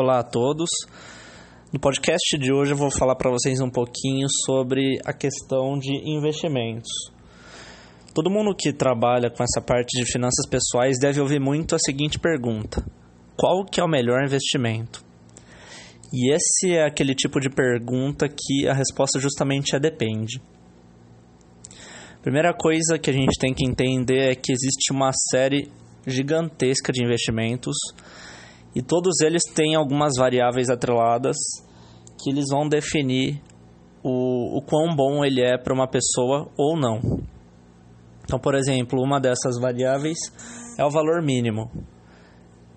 Olá a todos. No podcast de hoje eu vou falar para vocês um pouquinho sobre a questão de investimentos. Todo mundo que trabalha com essa parte de finanças pessoais deve ouvir muito a seguinte pergunta: qual que é o melhor investimento? E esse é aquele tipo de pergunta que a resposta justamente é depende. Primeira coisa que a gente tem que entender é que existe uma série gigantesca de investimentos e todos eles têm algumas variáveis atreladas que eles vão definir o, o quão bom ele é para uma pessoa ou não. Então, por exemplo, uma dessas variáveis é o valor mínimo.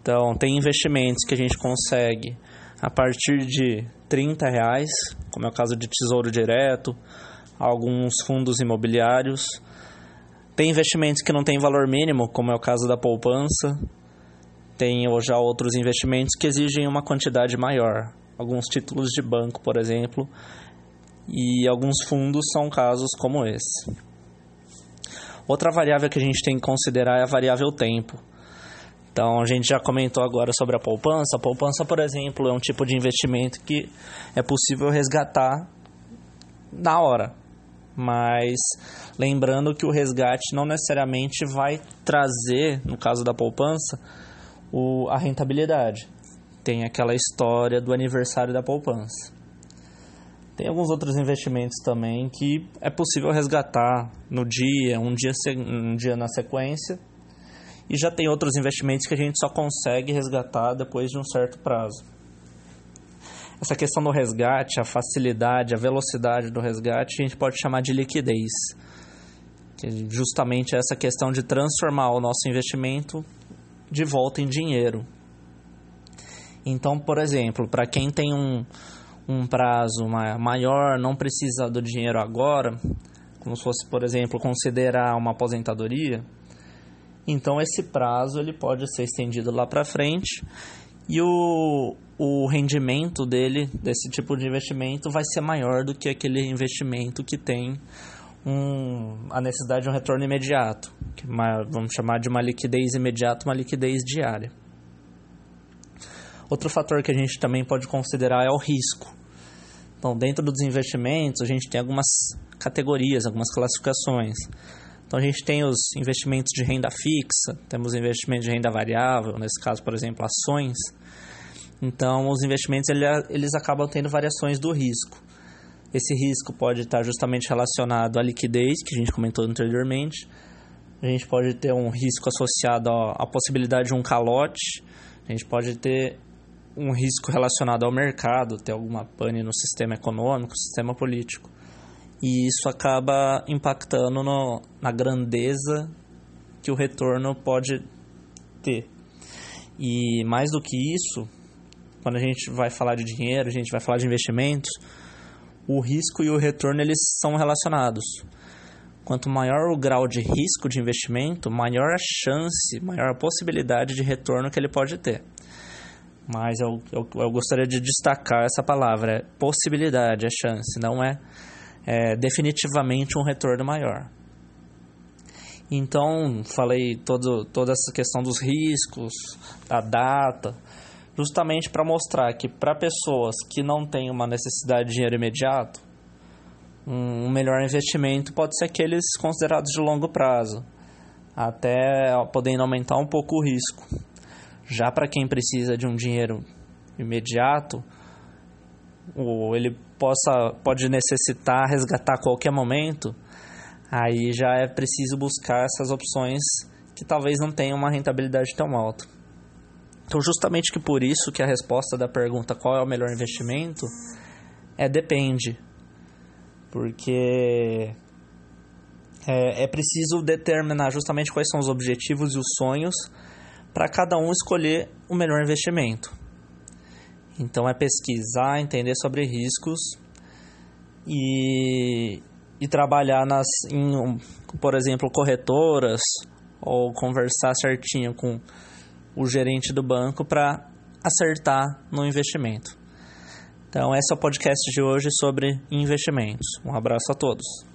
Então, tem investimentos que a gente consegue a partir de 30 reais, como é o caso de Tesouro Direto, alguns fundos imobiliários. Tem investimentos que não têm valor mínimo, como é o caso da poupança, tem já outros investimentos que exigem uma quantidade maior. Alguns títulos de banco, por exemplo, e alguns fundos são casos como esse. Outra variável que a gente tem que considerar é a variável tempo. Então, a gente já comentou agora sobre a poupança. A poupança, por exemplo, é um tipo de investimento que é possível resgatar na hora. Mas lembrando que o resgate não necessariamente vai trazer, no caso da poupança, o, a rentabilidade. Tem aquela história do aniversário da poupança. Tem alguns outros investimentos também que é possível resgatar no dia, um dia, um dia na sequência. E já tem outros investimentos que a gente só consegue resgatar depois de um certo prazo. Essa questão do resgate, a facilidade, a velocidade do resgate, a gente pode chamar de liquidez. Que é justamente essa questão de transformar o nosso investimento de volta em dinheiro. Então, por exemplo, para quem tem um, um prazo maior, não precisa do dinheiro agora, como se fosse, por exemplo, considerar uma aposentadoria, então esse prazo ele pode ser estendido lá para frente e o, o rendimento dele, desse tipo de investimento, vai ser maior do que aquele investimento que tem um, a necessidade de um retorno imediato, uma, vamos chamar de uma liquidez imediata, uma liquidez diária. Outro fator que a gente também pode considerar é o risco. Então, dentro dos investimentos, a gente tem algumas categorias, algumas classificações. Então, a gente tem os investimentos de renda fixa, temos investimentos de renda variável, nesse caso, por exemplo, ações. Então, os investimentos eles acabam tendo variações do risco. Esse risco pode estar justamente relacionado à liquidez, que a gente comentou anteriormente. A gente pode ter um risco associado à possibilidade de um calote. A gente pode ter um risco relacionado ao mercado, ter alguma pane no sistema econômico, sistema político. E isso acaba impactando no, na grandeza que o retorno pode ter. E mais do que isso, quando a gente vai falar de dinheiro, a gente vai falar de investimentos, o risco e o retorno eles são relacionados. Quanto maior o grau de risco de investimento, maior a chance, maior a possibilidade de retorno que ele pode ter. Mas eu, eu, eu gostaria de destacar essa palavra, é possibilidade, é chance, não é, é definitivamente um retorno maior. Então, falei todo, toda essa questão dos riscos, da data, justamente para mostrar que para pessoas que não têm uma necessidade de dinheiro imediato, um melhor investimento pode ser aqueles considerados de longo prazo, até podendo aumentar um pouco o risco. Já para quem precisa de um dinheiro imediato, ou ele possa pode necessitar resgatar a qualquer momento, aí já é preciso buscar essas opções que talvez não tenham uma rentabilidade tão alta. Então, justamente que por isso que a resposta da pergunta qual é o melhor investimento é depende. Porque é, é preciso determinar justamente quais são os objetivos e os sonhos para cada um escolher o melhor investimento. Então é pesquisar, entender sobre riscos e, e trabalhar nas, em, por exemplo, corretoras ou conversar certinho com o gerente do banco para acertar no investimento. Então, esse é o podcast de hoje sobre investimentos. Um abraço a todos.